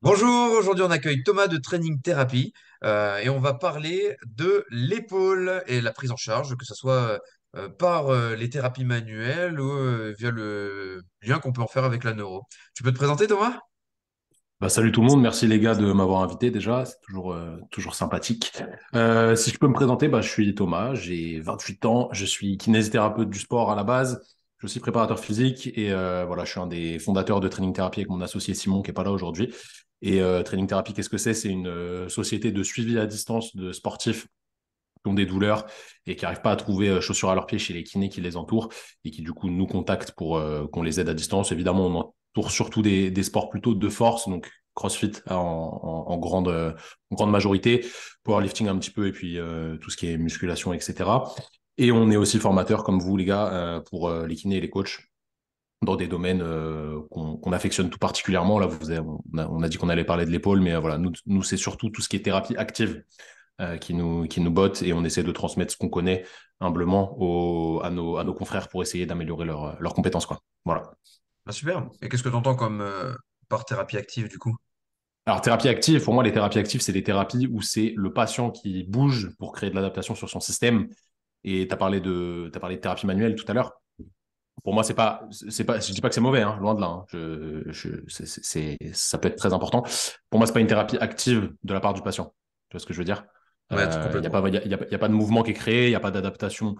Bonjour, aujourd'hui on accueille Thomas de Training Therapy euh, et on va parler de l'épaule et la prise en charge, que ce soit euh, par euh, les thérapies manuelles ou euh, via le lien qu'on peut en faire avec la neuro. Tu peux te présenter Thomas? Bah, salut tout le monde, merci les gars de m'avoir invité déjà, c'est toujours, sympathique. Si je peux me présenter, bah, je suis Thomas, j'ai 28 ans, je suis kinésithérapeute du sport à la base, je suis préparateur physique et voilà, je suis un des fondateurs de Training Therapy avec mon associé Simon qui est pas là aujourd'hui. Et euh, Training Therapy, qu'est-ce que c'est? C'est une euh, société de suivi à distance de sportifs qui ont des douleurs et qui n'arrivent pas à trouver euh, chaussures à leurs pieds chez les kinés qui les entourent et qui du coup nous contactent pour qu'on les aide à distance. Évidemment, on entoure surtout des, sports plutôt de force, donc CrossFit en, grande, en grande majorité, powerlifting un petit peu et puis tout ce qui est musculation, etc. Et on est aussi formateur comme vous les gars pour les kinés et les coachs dans des domaines euh, qu'on affectionne tout particulièrement. Là, vous avez- on a, on a dit qu'on allait parler de l'épaule, mais euh, voilà, nous, nous c'est surtout tout ce qui est thérapie active euh, qui nous, qui nous botte et on essaie de transmettre ce qu'on connaît humblement à, nos, à nos confrères pour essayer d'améliorer leurs compétences, quoi. Voilà. Ah, super. Et qu'est-ce que tu entends comme par thérapie active du coup? Alors, thérapie active, pour moi, les thérapies actives, c'est des thérapies où c'est le patient qui bouge pour créer de l'adaptation sur son système. Et tu as parlé de thérapie manuelle tout à l'heure. Pour moi, c'est pas, c'est pas, je dis pas que c'est mauvais, hein, loin de là. hein. Je, je, c'est, c'est, c'est- ça peut être très important. Pour moi, c'est pas une thérapie active de la part du patient. Tu vois ce que je veux dire? Ouais, Euh, Il n'y a y a, pas de mouvement qui est créé, il n'y a pas d'adaptation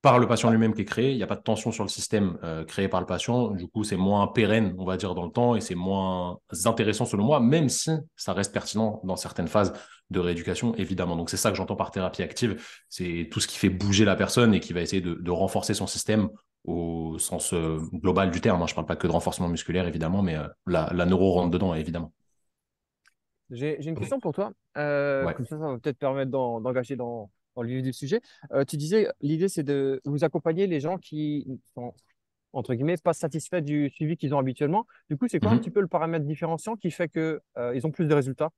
par le patient lui-même qui est créé. Il n'y a pas de tension sur le système euh, créé par le patient. Du coup, c'est moins pérenne, on va dire, dans le temps et c'est moins intéressant selon moi, même si ça reste pertinent dans certaines phases de rééducation, évidemment. Donc, c'est ça que j'entends par thérapie active. C'est tout ce qui fait bouger la personne et qui va essayer de, de renforcer son système au sens euh, global du terme. hein. Je ne parle pas que de renforcement musculaire, évidemment, mais euh, la, la neuro rentre dedans, évidemment. J'ai une question pour toi. Euh, Ouais. comme ça, ça va peut-être permettre d'en- d'engager dans, dans le vif du sujet. Euh, tu disais, l'idée, c'est de vous accompagner les gens qui sont, entre guillemets, pas satisfaits du suivi qu'ils ont habituellement. Du coup, c'est quoi un petit Mhm. peu le paramètre différenciant qui fait que, euh, ils ont plus de résultats?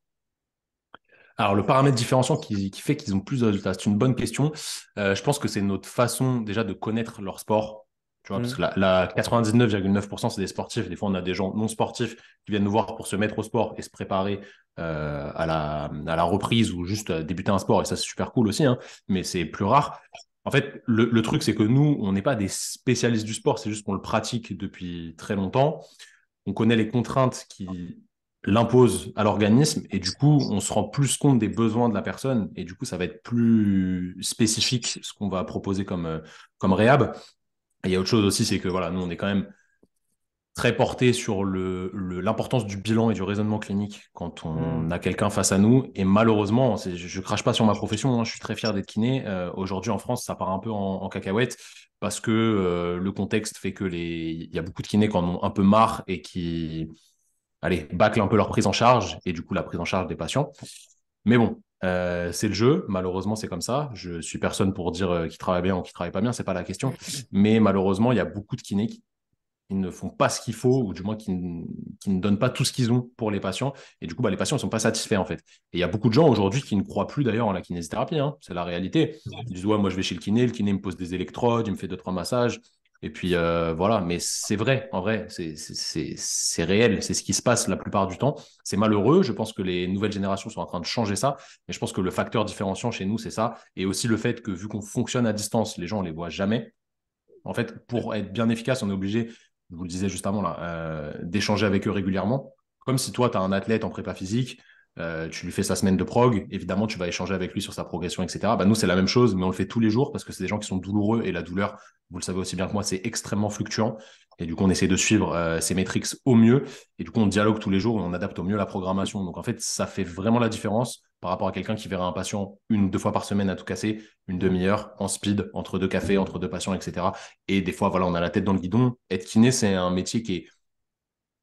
Alors, le paramètre différenciant qui, qui fait qu'ils ont plus de résultats, c'est une bonne question. Euh, je pense que c'est notre façon déjà de connaître leur sport. Tu vois, parce Mhm. que la, la 99,9%, c'est des sportifs. Des fois, on a des gens non sportifs qui viennent nous voir pour se mettre au sport et se préparer euh, à la, à la reprise ou juste débuter un sport. Et ça, c'est super cool aussi, hein, mais c'est plus rare. En fait, le, le truc, c'est que nous, on n'est pas des spécialistes du sport, c'est juste qu'on le pratique depuis très longtemps on connaît les contraintes qui l'imposent à l'organisme et du coup, on se rend plus compte des besoins de la personne et du coup, ça va être plus spécifique ce qu'on va proposer comme, euh, comme réhab. Et il y a autre chose aussi, c'est que voilà, nous, on est quand même très porté sur le, le- l'importance du bilan et du raisonnement clinique quand on Mhm. a quelqu'un face à nous. Et malheureusement, je, je crache pas sur ma profession, hein, je suis très fier d'être kiné. Euh, aujourd'hui, en France, ça part un peu en, en cacahuète parce que euh, le contexte fait que les, il y a beaucoup de kinés qui en ont un peu marre et qui, allez, bâclent un peu leur prise en charge et du coup la prise en charge des patients. Mais bon, euh, c'est le jeu. Malheureusement, c'est comme ça. Je suis personne pour dire euh, qui travaille bien ou qui travaille pas bien, c'est pas la question. Mais malheureusement, il y a beaucoup de kinés qui ne font pas ce qu'il faut, ou du moins qui, ne- qui ne donnent pas tout ce qu'ils ont pour les patients. Et du coup, bah, les patients ne sont pas satisfaits, en fait. Et il y a beaucoup de gens aujourd'hui qui ne croient plus d'ailleurs en la kinésithérapie. hein. C'est la réalité. Ils disent, ouais, moi, je vais chez le kiné, le kiné me pose des électrodes, il me fait deux, trois massages. Et puis, euh, voilà. Mais c'est vrai, en vrai, c'est réel. C'est ce qui se passe la plupart du temps. C'est malheureux. Je pense que les nouvelles générations sont en train de changer ça. Mais je pense que le facteur différenciant chez nous, c'est ça. Et aussi le fait que, vu qu'on fonctionne à distance, les gens ne les voient jamais. En fait, pour être bien efficace, on est obligé, je vous le disais juste avant, là, euh, d'échanger avec eux régulièrement. Comme si toi, tu as un athlète en prépa physique, euh, tu lui fais sa semaine de prog, évidemment, tu vas échanger avec lui sur sa progression, etc. Bah, nous, c'est la même chose, mais on le fait tous les jours parce que c'est des gens qui sont douloureux et la douleur, vous le savez aussi bien que moi, c'est extrêmement fluctuant. Et du coup, on essaie de suivre euh, ces métriques au mieux. Et du coup, on dialogue tous les jours et on adapte au mieux la programmation. Donc, en fait, ça fait vraiment la différence par rapport à quelqu'un qui verra un patient une ou deux fois par semaine à tout casser, une demi-heure en speed, entre deux cafés, entre deux patients, etc. Et des fois, voilà, on a la tête dans le guidon. Être kiné, c'est un métier qui est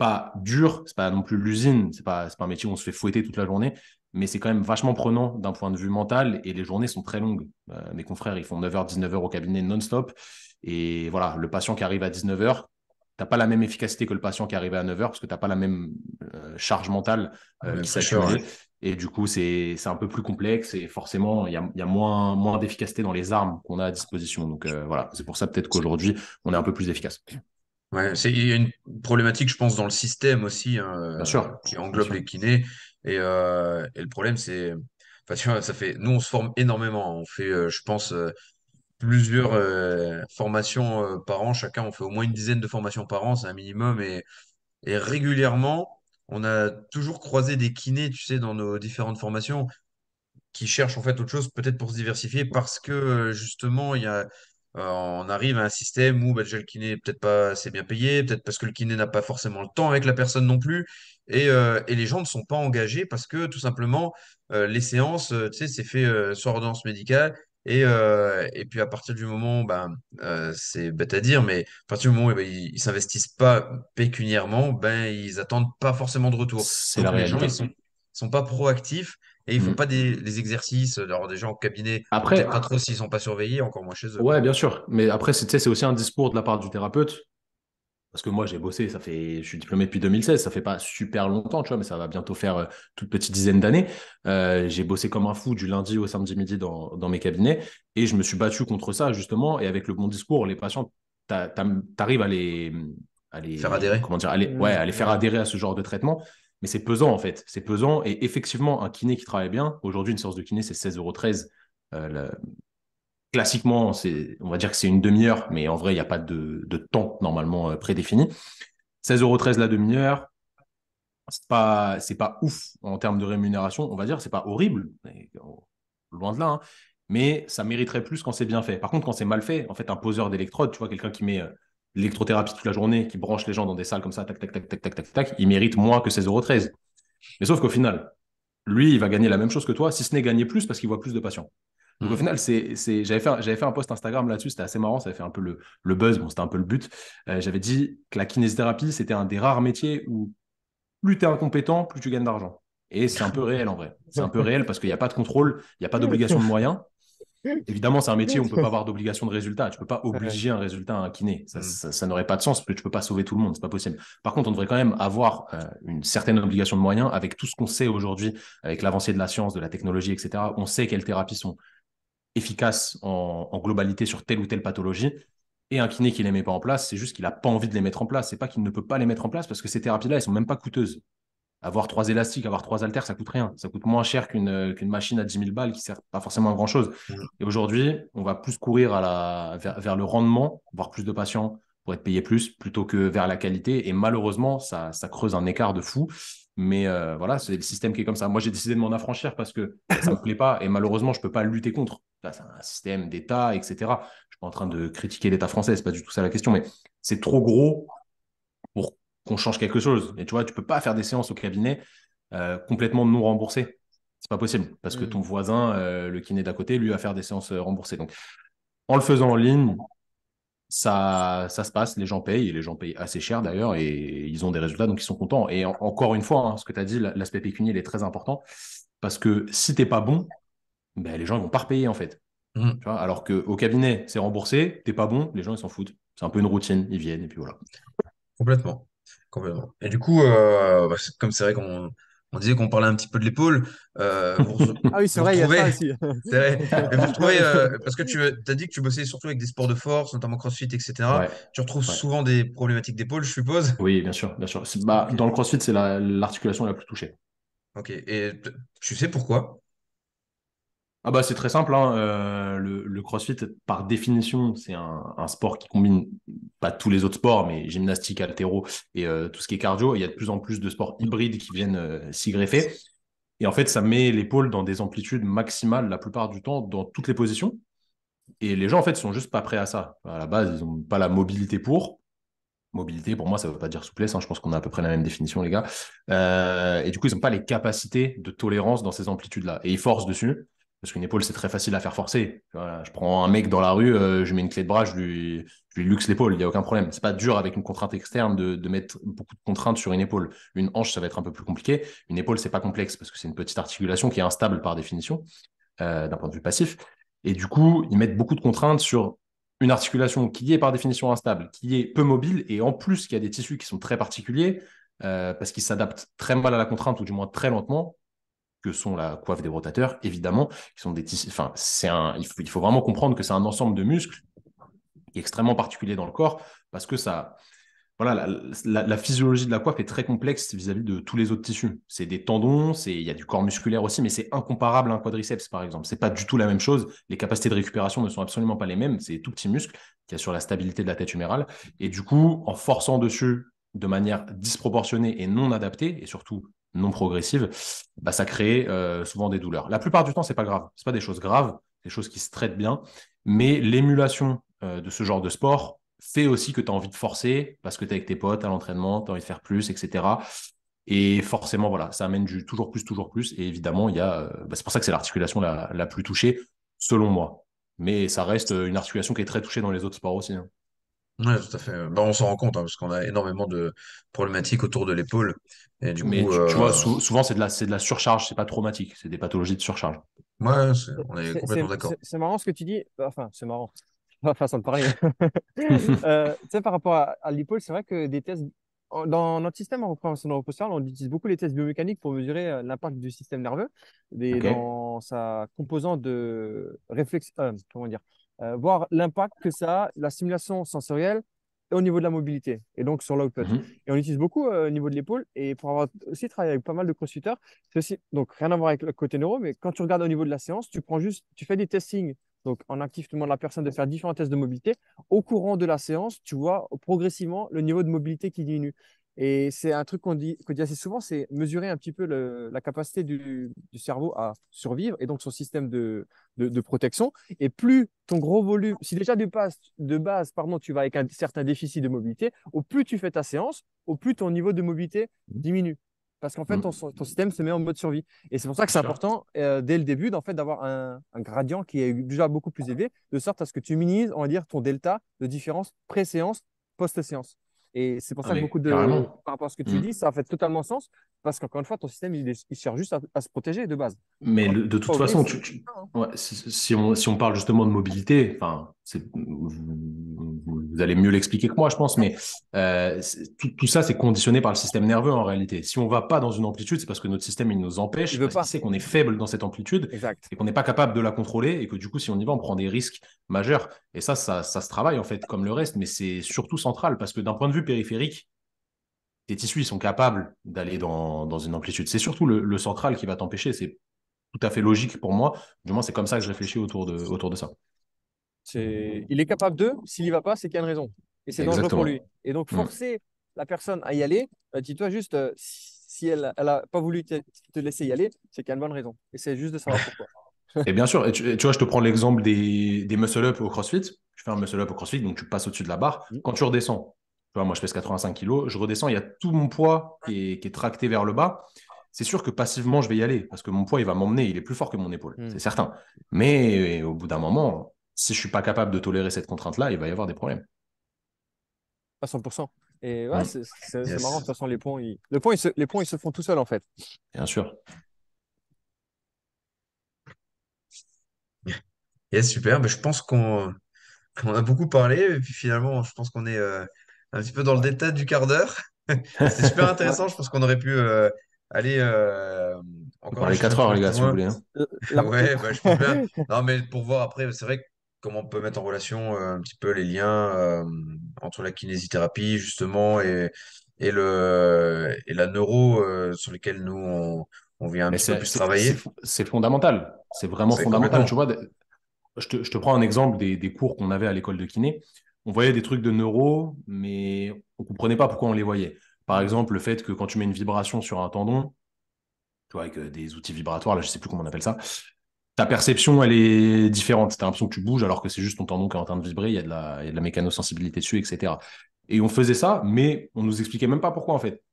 pas dur, c'est pas non plus l'usine, c'est pas, pas un métier où on se fait fouetter toute la journée, mais c'est quand même vachement prenant d'un point de vue mental et les journées sont très longues. Euh, mes confrères, ils font 9h, 19h au cabinet non-stop. Et voilà, le patient qui arrive à 19h, t'as pas la même efficacité que le patient qui arrive à 9h parce que t'as pas la même euh, charge mentale euh, Ouais, qui ouais. accumulée. Et du coup, c'est un peu plus complexe et forcément, il y a, y a moins, moins d'efficacité dans les armes qu'on a à disposition. Donc euh, voilà, c'est pour ça peut-être qu'aujourd'hui, on est un peu plus efficace. Ouais, c'est, il y a une problématique, je pense, dans le système aussi, hein, Bien euh, sûr, qui bien englobe sûr. les kinés. Et, euh, et le problème, c'est, enfin, tu vois, ça fait, nous, on se forme énormément. On fait, euh, je pense, euh, plusieurs formations par an. Chacun, on fait au moins une dizaine de formations par an, c'est un minimum. Et, et régulièrement, on a toujours croisé des kinés, tu sais, dans nos différentes formations qui cherchent en fait autre chose, peut-être pour se diversifier, parce que justement, il y a, euh, on arrive à un système où bah, déjà le kiné peut-être pas assez bien payé, peut-être parce que le kiné n'a pas forcément le temps avec la personne non plus, et, euh, et les gens ne sont pas engagés parce que tout simplement, euh, les séances, tu sais, c'est fait sur ordonnance médicale. Et, et puis à partir du moment, euh, c'est bête à dire, mais à partir du moment où ben, ils, s'investissent pas pécuniairement, ben ils attendent pas forcément de retour. C'est la les gens, ils sont, ils sont pas proactifs et ils font Mm. pas des, les exercices. Alors, des gens au cabinet, Après, peut-être pas trop s'ils sont pas surveillés, encore moins chez eux, ouais, bien sûr. Mais après, c'est aussi un discours de la part du thérapeute. Parce que moi, j'ai bossé, ça fait, je suis diplômé depuis 2016, ça fait pas super longtemps, tu vois, mais ça va bientôt faire euh, toute petite dizaine d'années. Euh, j'ai bossé comme un fou du lundi au samedi midi dans, dans mes cabinets et je me suis battu contre ça, justement. Et avec le bon discours, les patients, tu arrives à les, à Faire adhérer. comment dire, à les, ouais, à les faire adhérer à ce genre de traitement. Mais c'est pesant, en fait. C'est pesant. Et effectivement, un kiné qui travaille bien, aujourd'hui, une séance de kiné, c'est 16,13 euros. Euh, classiquement, on va dire que c'est une demi-heure, mais en vrai, il n'y a pas de, temps normalement euh, prédéfini. 16,13 euros la demi-heure, c'est pas, pas ouf en termes de rémunération, on va dire, c'est pas horrible, loin de là, hein. mais ça mériterait plus quand c'est bien fait. Par contre, quand c'est mal fait, en fait, un poseur d'électrode, tu vois, quelqu'un qui met euh, l'électrothérapie toute la journée, qui branche les gens dans des salles comme ça, tac, tac, tac, tac, tac, tac, tac, il mérite moins que 16,13 euros. Mais sauf qu'au final, lui, il va gagner la même chose que toi, si ce n'est gagner plus parce qu'il voit plus de patients. Donc au Mm. final, c'est. J'avais, fait. J'avais fait un post Instagram là-dessus, c'était assez marrant, ça avait fait un peu le, le buzz, bon, c'était un peu le but. Euh, j'avais dit que la kinésithérapie, c'était un des rares métiers où plus tu es incompétent, plus tu gagnes d'argent. Et c'est un peu réel en vrai. C'est un peu réel parce qu'il n'y a pas de contrôle, il n'y a pas d'obligation de moyens. Évidemment, c'est un métier où on ne peut pas avoir d'obligation de résultat. Tu ne peux pas obliger un résultat à un kiné. Ça, Mm. ça, ça n'aurait pas de sens parce que tu ne peux pas sauver tout le monde. C'est pas possible. Par contre, on devrait quand même avoir euh, une certaine obligation de moyens avec tout ce qu'on sait aujourd'hui, avec l'avancée de la science, de la technologie, etc. On sait quelles thérapies sont efficaces en, en globalité sur telle ou telle pathologie. Et un kiné qui ne les met pas en place, c'est juste qu'il n'a pas envie de les mettre en place. C'est pas qu'il ne peut pas les mettre en place parce que ces thérapies-là, elles sont même pas coûteuses. Avoir trois élastiques, avoir trois haltères, ça coûte rien. Ça coûte moins cher qu'une euh, qu'une machine à 10 000 balles qui ne sert pas forcément à grand-chose. Mm. Et aujourd'hui, on va plus courir à la, vers, vers le rendement, voir plus de patients pour être payé plus, plutôt que vers la qualité. Et malheureusement, ça, ça creuse un écart de fou. Mais euh, voilà, c'est le système qui est comme ça. Moi, j'ai décidé de m'en affranchir parce que ça ne me plaît pas. Et malheureusement, je ne peux pas lutter contre. Là, c'est un système d'État, etc. Je ne suis pas en train de critiquer l'État français, ce n'est pas du tout ça la question. Mais c'est trop gros qu'on change quelque chose. Et tu vois, tu ne peux pas faire des séances au cabinet euh, complètement non remboursé. C'est pas possible parce que ton Hmm. voisin, euh, le kiné d'à côté, lui va faire des séances euh, remboursées. Donc, en le faisant en ligne, ça, ça se passe, les gens payent et les gens payent assez cher d'ailleurs et ils ont des résultats donc ils sont contents. Et en- encore une fois, hein, ce que tu as dit, la- l'aspect pécunier il est très important parce que si t'es pas bon, ben, les gens ils vont pas repayer en fait. Mm. Tu vois Alors qu'au cabinet, c'est remboursé, t'es pas bon, les gens ils s'en foutent. C'est un peu une routine, ils viennent et puis voilà. Complètement. Complètement. Et du coup, euh, bah, comme c'est vrai qu'on on disait qu'on parlait un petit peu de l'épaule, euh, vous, Ah oui, c'est vrai, il y a retrouvez, ça aussi. c'est vrai, mais vous retrouvez, euh, parce que tu as dit que tu bossais surtout avec des sports de force, notamment CrossFit, etc. Ouais, Tu retrouves ouais. souvent des problématiques d'épaule, je suppose? Oui, bien sûr, bien sûr. Bah, dans le CrossFit, c'est la- l'articulation la plus touchée. Ok. Et tu sais pourquoi? Ah bah c'est très simple, hein, euh, le, le CrossFit, par définition, c'est un, sport qui combine pas tous les autres sports, mais gymnastique, haltéro et euh, tout ce qui est cardio. Il y a de plus en plus de sports hybrides qui viennent euh, s'y greffer. Et en fait, ça met l'épaule dans des amplitudes maximales la plupart du temps dans toutes les positions. Et les gens, en fait, sont juste pas prêts à ça. À la base, ils n'ont pas la mobilité pour. Mobilité, pour moi, ça ne veut pas dire souplesse. hein. Je pense qu'on a à peu près la même définition, les gars. Et du coup, ils n'ont pas les capacités de tolérance dans ces amplitudes-là. Et ils forcent dessus. Parce qu'une épaule, c'est très facile à faire forcer. Je prends un mec dans la rue, euh, je mets une clé de bras, je lui, luxe l'épaule, il n'y a aucun problème. C'est pas dur avec une contrainte externe de, de mettre beaucoup de contraintes sur une épaule. Une hanche, ça va être un peu plus compliqué. Une épaule, c'est pas complexe parce que c'est une petite articulation qui est instable par définition, euh, d'un point de vue passif. Et du coup, ils mettent beaucoup de contraintes sur une articulation qui est par définition instable, qui est peu mobile, et en plus qui a des tissus qui sont très particuliers, euh, parce qu'ils s'adaptent très mal à la contrainte, ou du moins très lentement, que sont la coiffe des rotateurs, évidemment, qui sont des tissus. Enfin, c'est un. Il faut, vraiment comprendre que c'est un ensemble de muscles extrêmement particulier dans le corps, parce que ça, voilà, la, physiologie de la coiffe est très complexe vis-à-vis de tous les autres tissus. C'est des tendons, c'est il y a du corps musculaire aussi, mais c'est incomparable à un quadriceps par exemple. C'est pas du tout la même chose. Les capacités de récupération ne sont absolument pas les mêmes. C'est tout petit muscle qui assure la stabilité de la tête humérale. Et du coup, en forçant dessus de manière disproportionnée et non adaptée, et surtout non progressive, bah, ça crée euh, souvent des douleurs. La plupart du temps, c'est pas grave. C'est pas des choses graves, des choses qui se traitent bien. Mais l'émulation euh, de ce genre de sport fait aussi que tu as envie de forcer parce que tu es avec tes potes à l'entraînement, tu as envie de faire plus, etc. Et forcément, voilà, ça amène du toujours plus, toujours plus. Et évidemment, il y a, euh, bah, c'est pour ça que c'est l'articulation la, plus touchée, selon moi. Mais ça reste une articulation qui est très touchée dans les autres sports aussi. Hein. Oui, tout à fait. Bah, on s'en rend compte hein, parce qu'on a énormément de problématiques autour de l'épaule. Et du Mais tu, vois, euh, souvent, c'est de, la, c'est de la surcharge, c'est pas traumatique, c'est des pathologies de surcharge. Ouais, on est complètement d'accord. C'est marrant ce que tu dis. Enfin, c'est marrant façon de parler. euh, tu sais, par rapport à, l'épaule, c'est vrai que des tests, dans notre système en représentation neuropostale, on utilise beaucoup les tests biomécaniques pour mesurer euh, l'impact du système nerveux des, dans sa composante de réflexe, euh, comment dire, euh, voir l'impact que ça a, la stimulation sensorielle au niveau de la mobilité et donc sur l'output. Mhm. Et on utilise beaucoup au niveau de l'épaule et pour avoir aussi travaillé avec pas mal de crossfitters, c'est aussi, donc rien à voir avec le côté neuro, mais quand tu regardes au niveau de la séance, tu prends juste, tu fais des testings donc, on active tout le monde la personne de faire différents tests de mobilité. Au courant de la séance, tu vois progressivement le niveau de mobilité qui diminue. Et c'est un truc qu'on dit, dit assez souvent, c'est mesurer un petit peu la capacité du, cerveau à survivre et donc son système de, de, protection. Et plus ton gros volume, si déjà de base, de base pardon, tu vas avec un certain déficit de mobilité, au plus tu fais ta séance, au plus ton niveau de mobilité diminue parce qu'en fait, mm. ton, système se met en mode survie. Et c'est pour ça que c'est important, euh, dès le début, fait, d'avoir un, gradient qui est déjà beaucoup plus élevé, de sorte à ce que tu minimises, on va dire, ton delta de différence pré-séance, post-séance. Et c'est pour ça que beaucoup de. Par rapport à ce que tu mm. dis, ça fait totalement sens, parce qu'encore une fois, ton système, il, cherche juste à, se protéger de base. Mais de toute façon, hein. si, on, si on parle justement de mobilité, enfin, vous, allez mieux l'expliquer que moi, je pense, mais euh, tout, ça, c'est conditionné par le système nerveux en réalité. Si on ne va pas dans une amplitude, c'est parce que notre système, il nous empêche, il parce qu'il sait qu'on est faible dans cette amplitude et qu'on n'est pas capable de la contrôler et que du coup, si on y va, on prend des risques majeurs. Et ça, ça, se travaille en fait comme le reste, mais c'est surtout central parce que d'un point de vue périphérique, tes tissus, ils sont capables d'aller dans, une amplitude. C'est surtout le, central qui va t'empêcher. C'est tout à fait logique pour moi. Du moins, c'est comme ça que je réfléchis autour de, autour de ça. Il est capable de, s'il n'y va pas, c'est qu'il y a une raison. Et c'est dangereux pour lui. Et donc, mm. forcer la personne à y aller, bah, dis-toi juste, euh, si elle n'a pas voulu te, laisser y aller, c'est qu'il y a une bonne raison. Et c'est juste de savoir pourquoi. et bien sûr, et tu, vois, je te prends l'exemple des, des muscle-up au CrossFit. Je fais un muscle-up au CrossFit, donc tu passes au-dessus de la barre. Mm. Quand tu redescends, tu vois, moi je pèse 85 kg, je redescends, il y a tout mon poids qui est, qui est tracté vers le bas. C'est sûr que passivement, je vais y aller parce que mon poids, il va m'emmener, il est plus fort que mon épaule, mm. c'est certain. Mais au bout d'un moment, si je suis pas capable de tolérer cette contrainte-là, il va y avoir des problèmes. À 100%. Et ouais, c'est marrant, de toute façon, les ponts, ils... Les, ponts, ils se... les ponts, ils se font tout seuls, en fait. Bien sûr. Yes, super. Mais je pense qu'on a beaucoup parlé. Et puis finalement, je pense qu'on est euh, un petit peu dans le détail du quart d'heure. C'est super intéressant. Je pense qu'on aurait pu euh, aller euh, encore. les 4 heures, les gars, si vous voulez. Hein. Ouais, bah, je peux bien. Non, mais pour voir après, c'est vrai que comment on peut mettre en relation euh, un petit peu les liens euh, entre la kinésithérapie justement et, et, le, et la neuro euh, sur lesquels nous on, on vient un petit peu plus travailler. C'est fondamental, c'est vraiment fondamental. Tu vois, je te, je te, prends un exemple des, des cours qu'on avait à l'école de kiné. On voyait des trucs de neuro, mais on comprenait pas pourquoi on les voyait. Par exemple, le fait que quand tu mets une vibration sur un tendon, tu vois, avec des outils vibratoires, là, je sais plus comment on appelle ça, ta perception, elle est différente. Tu as l'impression que tu bouges alors que c'est juste ton tendon qui est en train de vibrer, il y a de la, il y a de la mécanosensibilité dessus, etc. Et on faisait ça, mais on nous expliquait même pas pourquoi en fait.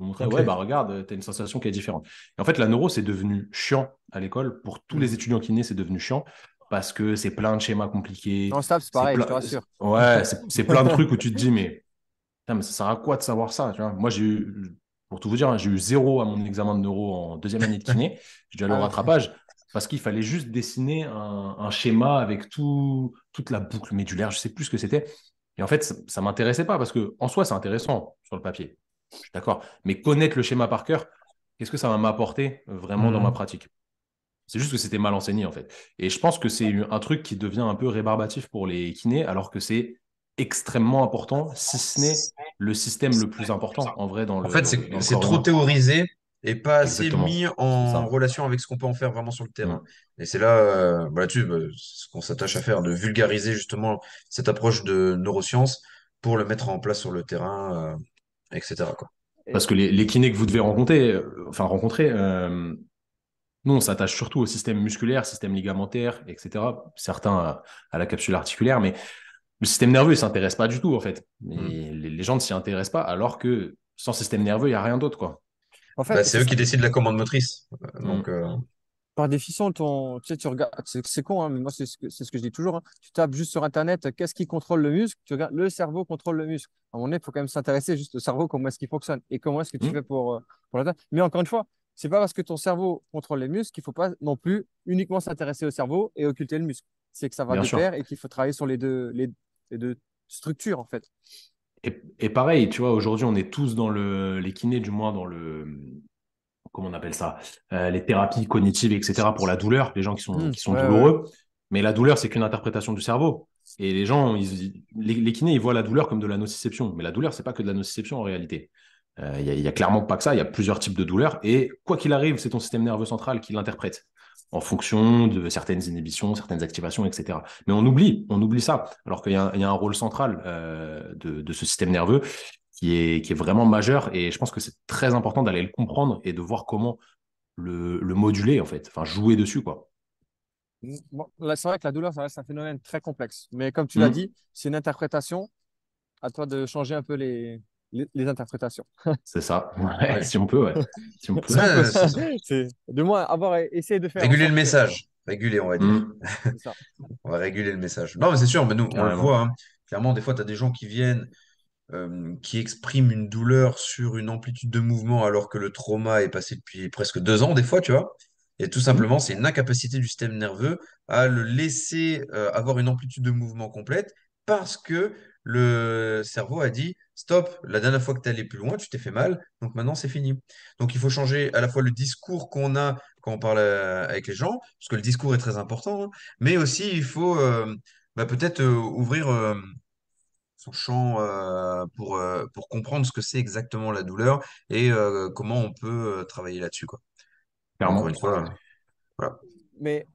On montrait, ouais, bah regarde, tu as une sensation qui est différente. Et en fait, la neuro, c'est devenu chiant à l'école. Pour tous les mm. étudiants kinés, c'est devenu chiant parce que c'est plein de schémas compliqués. Non, c'est pareil, je te rassure. Ouais, c'est plein de trucs où tu te dis, mais, mais ça sert à quoi de savoir ça tu vois? Moi, j'ai eu, pour tout vous dire, hein, j'ai eu zéro à mon examen de neuro en deuxième année de kiné. J'ai dû aller au rattrapage parce qu'il fallait juste dessiner un, schéma avec tout, toute la boucle médulaire, je ne sais plus ce que c'était. Et en fait, ça ne m'intéressait pas parce que en soi, c'est intéressant sur le papier. Je suis d'accord. Mais connaître le schéma par cœur, qu'est-ce que ça va m'apporter euh, vraiment dans ma mmh. pratique? C'est juste que c'était mal enseigné en fait. Et je pense que c'est un truc qui devient un peu rébarbatif pour les kinés, alors que c'est extrêmement important, si ce n'est le système le plus important en vrai dans le. En fait, c'est trop théorisé et pas assez mis en relation avec ce qu'on peut en faire vraiment sur le terrain. Mm. Et c'est là, euh, bah, là-dessus, bah, ce qu'on s'attache à faire, de vulgariser justement cette approche de neurosciences pour le mettre en place sur le terrain, euh, etc. Quoi. Parce que les, les, kinés que vous devez rencontrer, euh, enfin rencontrer, nous on s'attache surtout au système musculaire, système ligamentaire, etc. Certains à, la capsule articulaire, mais le système nerveux ne s'intéresse pas du tout en fait. Mm. les, gens ne s'y intéressent pas, alors que sans système nerveux, il n'y a rien d'autre quoi. En fait, bah, c'est eux qui décident la commande motrice. Mm. Donc, par définition, ton, tu sais, tu regardes, c'est con, hein, mais moi, c'est ce, que, ce que je dis toujours. Hein. Tu tapes juste sur Internet, qu'est-ce qui contrôle le muscle? Tu regardes, le cerveau contrôle le muscle. À un moment donné, il faut quand même s'intéresser juste au cerveau, comment est-ce qu'il fonctionne et comment est-ce que tu mmh. fais pour, euh, pour l'atteindre. Mais encore une fois, c'est pas parce que ton cerveau contrôle les muscles qu'il faut pas non plus uniquement s'intéresser au cerveau et occulter le muscle. C'est que ça va de pair et qu'il faut travailler sur les deux, les, les deux structures, en fait. Et, et, pareil, tu vois, aujourd'hui, on est tous dans le, les kinés, du moins dans le, comment on appelle ça, euh, les thérapies cognitives, etc. pour la douleur, les gens qui sont, mmh, qui sont douloureux. Mais la douleur, c'est qu'une interprétation du cerveau. Et les gens, les, kinés, ils voient la douleur comme de la nociception. Mais la douleur, c'est pas que de la nociception en réalité. Euh, il y, a clairement pas que ça. Il y a plusieurs types de douleurs. Et quoi qu'il arrive, c'est ton système nerveux central qui l'interprète en fonction de certaines inhibitions, certaines activations, etc. Mais on oublie, on oublie ça, alors qu'il y, a un rôle central euh, de, de, ce système nerveux qui est, qui est vraiment majeur. Et je pense que c'est très important d'aller le comprendre et de voir comment le, le moduler, en fait, enfin, jouer dessus, quoi. Bon, c'est vrai que la douleur, ça reste un phénomène très complexe. Mais comme tu l'as mmh. dit, c'est une interprétation. À toi de changer un peu les, les, interprétations. C'est ça. si on peut, ouais. Si on peut. c'est de moins avoir essayé de faire. Réguler le message. Réguler, on va dire. Mmh. on va réguler le message. Non, mais c'est sûr, mais nous, on le voit. Hein. Clairement, des fois, tu as des gens qui viennent euh, qui exprime une douleur sur une amplitude de mouvement alors que le trauma est passé depuis presque deux ans, des fois, tu vois. Et tout simplement, c'est une incapacité du système nerveux à le laisser euh, avoir une amplitude de mouvement complète parce que le cerveau a dit stop, la dernière fois que tu es allé plus loin, tu t'es fait mal, donc maintenant c'est fini. Donc il faut changer à la fois le discours qu'on a quand on parle euh, avec les gens, parce que le discours est très important, hein, mais aussi il faut bah, peut-être ouvrir son champ euh, pour, euh, pour comprendre ce que c'est exactement la douleur et euh, comment on peut travailler là-dessus. Quoi. Clairement. une fois, voilà. Mais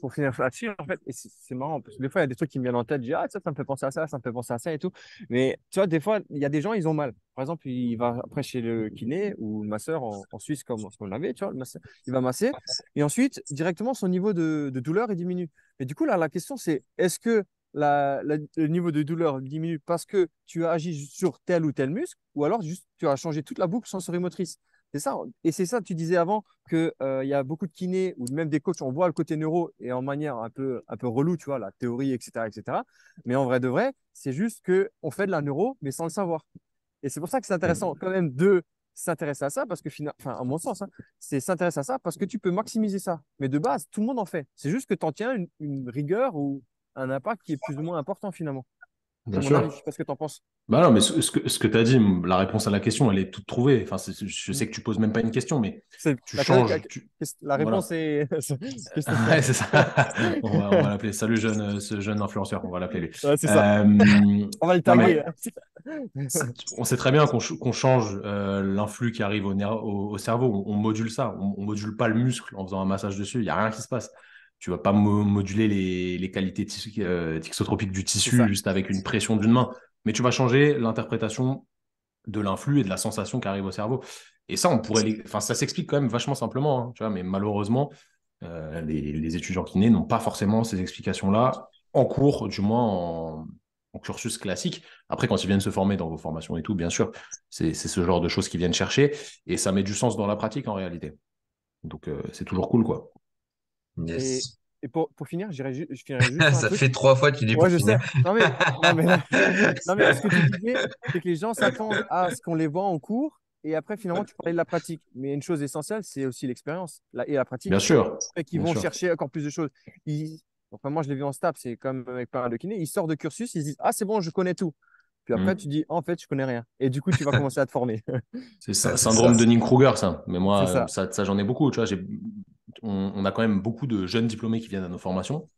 pour finir là-dessus, en fait, c'est marrant parce que des fois, il y a des trucs qui me viennent en tête. Je dis, ah, ça, ça me fait penser à ça, ça me fait penser à ça et tout. Mais tu vois, des fois, il y a des gens, ils ont mal. Par exemple, il va après chez le kiné ou le masseur en, Suisse, comme on l'avait, tu vois, le il va masser. Et ensuite, directement, son niveau de, de douleur, il diminue. Mais du coup, là, la question, c'est est-ce que le niveau de douleur diminue parce que tu as agi sur tel ou tel muscle, ou alors juste tu as changé toute la boucle sensorimotrice? C'est ça. Et c'est ça, tu disais avant qu'il euh, il y a beaucoup de kinés ou même des coachs, on voit le côté neuro et en manière un peu, un peu relou, tu vois, la théorie, etc. etc. Mais en vrai de vrai, c'est juste qu'on fait de la neuro, mais sans le savoir. Et c'est pour ça que c'est intéressant quand même de s'intéresser à ça, parce que, enfin, à mon sens, hein, c'est s'intéresser à ça parce que tu peux maximiser ça. Mais de base, tout le monde en fait. C'est juste que tu en tiens une, une rigueur ou un impact qui est plus ou moins important finalement. Bien sûr. je sais pas ce que tu en penses. Bah non, mais ce, que, ce que tu as dit, la réponse à la question, elle est toute trouvée. Enfin, je sais que tu poses même pas une question, mais tu la, changes. La, réponse est. ouais, c'est ça. on va, l'appeler. Salut, jeune, ce jeune influenceur, on va l'appeler lui. c'est ça. Euh, on va le taguer. on sait très bien qu'on change euh, l'influx qui arrive au, au, cerveau. On, module ça. On, on module pas le muscle en faisant un massage dessus. Il n'y a rien qui se passe tu vas pas moduler les, qualités euh, tixotropiques du tissu juste avec une pression d'une main, mais tu vas changer l'interprétation de l'influx et de la sensation qui arrive au cerveau. Et ça, on pourrait, enfin, ça s'explique quand même vachement simplement, hein, tu vois, mais malheureusement, euh, les, étudiants kinés n'ont pas forcément ces explications-là en cours, du moins en, cursus classique. Après, quand ils viennent se former dans vos formations et tout, bien sûr, c'est ce genre de choses qu'ils viennent chercher et ça met du sens dans la pratique en réalité. Donc, euh, c'est toujours cool, quoi. Et, pour, pour, finir, je finirai juste. ça fait trois fois que tu dis ouais, je sais. Non, mais, non, mais, non, mais ce que tu disais, c'est que les gens s'attendent à ce qu'on les voit en cours. Et après, finalement, tu parlais de la pratique. Mais une chose essentielle, c'est aussi l'expérience et la pratique. Bien sûr. Et qu'ils vont chercher encore plus de choses. Enfin, moi, je l'ai vu en STAP, c'est comme avec pas de kiné. Ils sortent de cursus, ils se disent Ah, c'est bon, je connais tout. Puis après, mm. tu dis, en fait, je connais rien. Et du coup, tu vas commencer à te former. c'est ça, syndrome de Kruger, ça. Mais moi, ça, ça, j'en ai beaucoup. Tu vois, on, a quand même beaucoup de jeunes diplômés qui viennent à nos formations.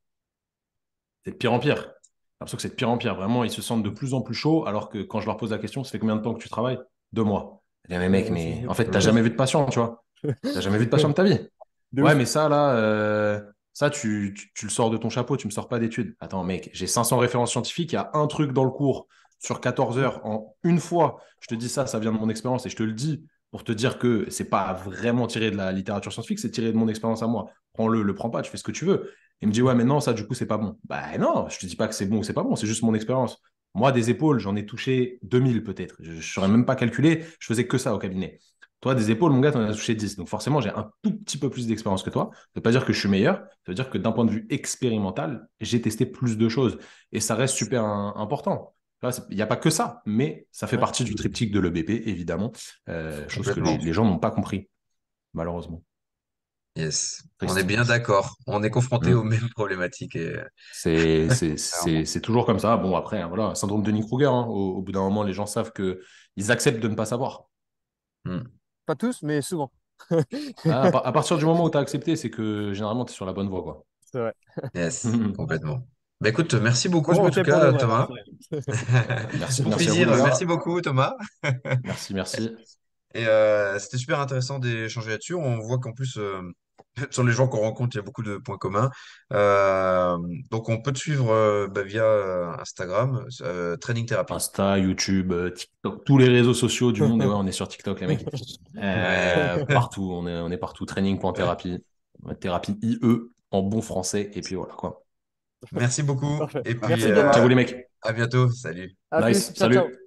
C'est de pire en pire. l'impression que c'est de pire en pire. Vraiment, ils se sentent de plus en plus chauds, alors que quand je leur pose la question, ça fait combien de temps que tu travailles? Deux mois. Je dis, mais mec, mais en fait, t'as jamais vu de patient, tu vois. T'as jamais vu de patient de ta vie. De Ouais, ouf. mais ça, là, euh, ça, tu, tu, tu le sors de ton chapeau, tu me sors pas d'études. Attends, mec, j'ai 500 références scientifiques, il y a un truc dans le cours sur 14 heures en une fois. Je te dis ça, ça vient de mon expérience et je te le dis pour te dire que c'est pas vraiment tiré de la littérature scientifique, c'est tiré de mon expérience à moi. Prends-le, le prends pas, tu fais ce que tu veux. Il me dit, ouais, mais non, ça, du coup, c'est pas bon. Bah non, je te dis pas que c'est bon ou c'est pas bon, c'est juste mon expérience. Moi, des épaules, j'en ai touché 2000 peut-être. Je ne saurais même pas calculer, je faisais que ça au cabinet. Toi, des épaules, mon gars, tu en as touché 10. Donc forcément, j'ai un tout petit peu plus d'expérience que toi. Ça ne veut pas dire que je suis meilleur, ça veut dire que d'un point de vue expérimental, j'ai testé plus de choses. Et ça reste super important. Il n'y a pas que ça, mais ça fait Ouais. partie du triptyque de l'EBP, évidemment. Euh, chose que les, les gens n'ont pas compris, malheureusement. Yes. On est bien d'accord. On est confronté Mm. aux mêmes problématiques. Et... C'est c'est- c'est- c'est toujours comme ça. Bon, après, hein, voilà, syndrome de Denis-Kruger. hein. Au, au bout d'un moment, les gens savent que ils acceptent de ne pas savoir. Pas tous, mais souvent. Ah, à, par- à partir du moment où tu as accepté, c'est que généralement, tu es sur la bonne voie. Quoi. C'est vrai. Yes, complètement. Bah écoute, merci beaucoup Moi, en tout cas, Thomas. Merci, plaisir. Merci beaucoup, Thomas. Merci, merci. Et euh, c'était super intéressant d'échanger là-dessus. On voit qu'en plus, euh, sur les gens qu'on rencontre, il y a beaucoup de points communs. Euh, donc, on peut te suivre euh, bah, via Instagram, euh, Training Therapy. Insta, YouTube, TikTok, tous les réseaux sociaux du monde. Ouais, on est sur TikTok, les mecs. Euh, partout, on est, on est partout. Training.thérapie. Thérapie IE en bon français. Et puis voilà, quoi. Merci beaucoup. Parfait. Et puis, Merci euh. Ciao, les mecs. à bientôt. Salut. À Nice. plus. Ciao, Salut. ciao.